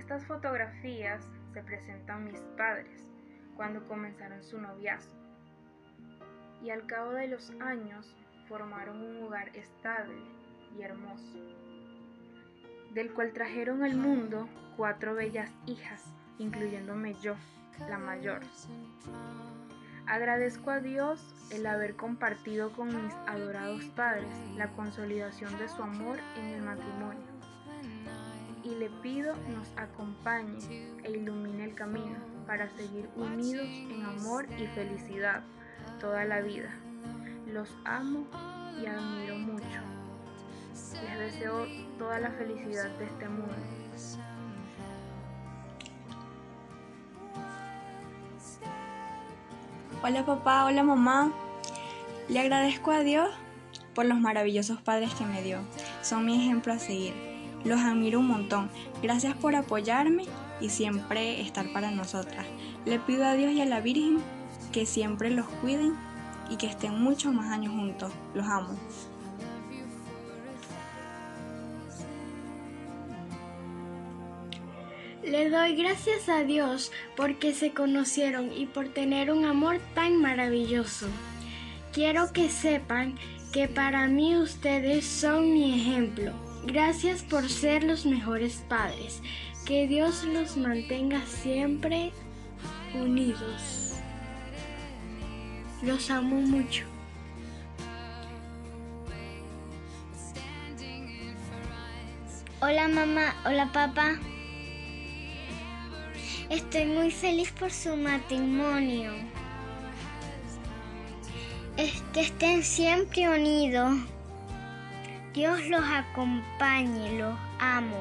estas fotografías se presentan mis padres cuando comenzaron su noviazgo y al cabo de los años formaron un hogar estable y hermoso, del cual trajeron al mundo cuatro bellas hijas, incluyéndome yo, la mayor. Agradezco a Dios el haber compartido con mis adorados padres la consolidación de su amor en el matrimonio. Y le pido nos acompañe e ilumine el camino para seguir unidos en amor y felicidad toda la vida. Los amo y admiro mucho. Les deseo toda la felicidad de este mundo. Hola papá, hola mamá. Le agradezco a Dios por los maravillosos padres que me dio. Son mi ejemplo a seguir. Los admiro un montón. Gracias por apoyarme y siempre estar para nosotras. Le pido a Dios y a la Virgen que siempre los cuiden y que estén muchos más años juntos. Los amo. Le doy gracias a Dios porque se conocieron y por tener un amor tan maravilloso. Quiero que sepan que para mí ustedes son mi ejemplo. Gracias por ser los mejores padres. Que Dios los mantenga siempre unidos. Los amo mucho. Hola mamá, hola papá. Estoy muy feliz por su matrimonio. Es que estén siempre unidos. Dios los acompañe, los amo.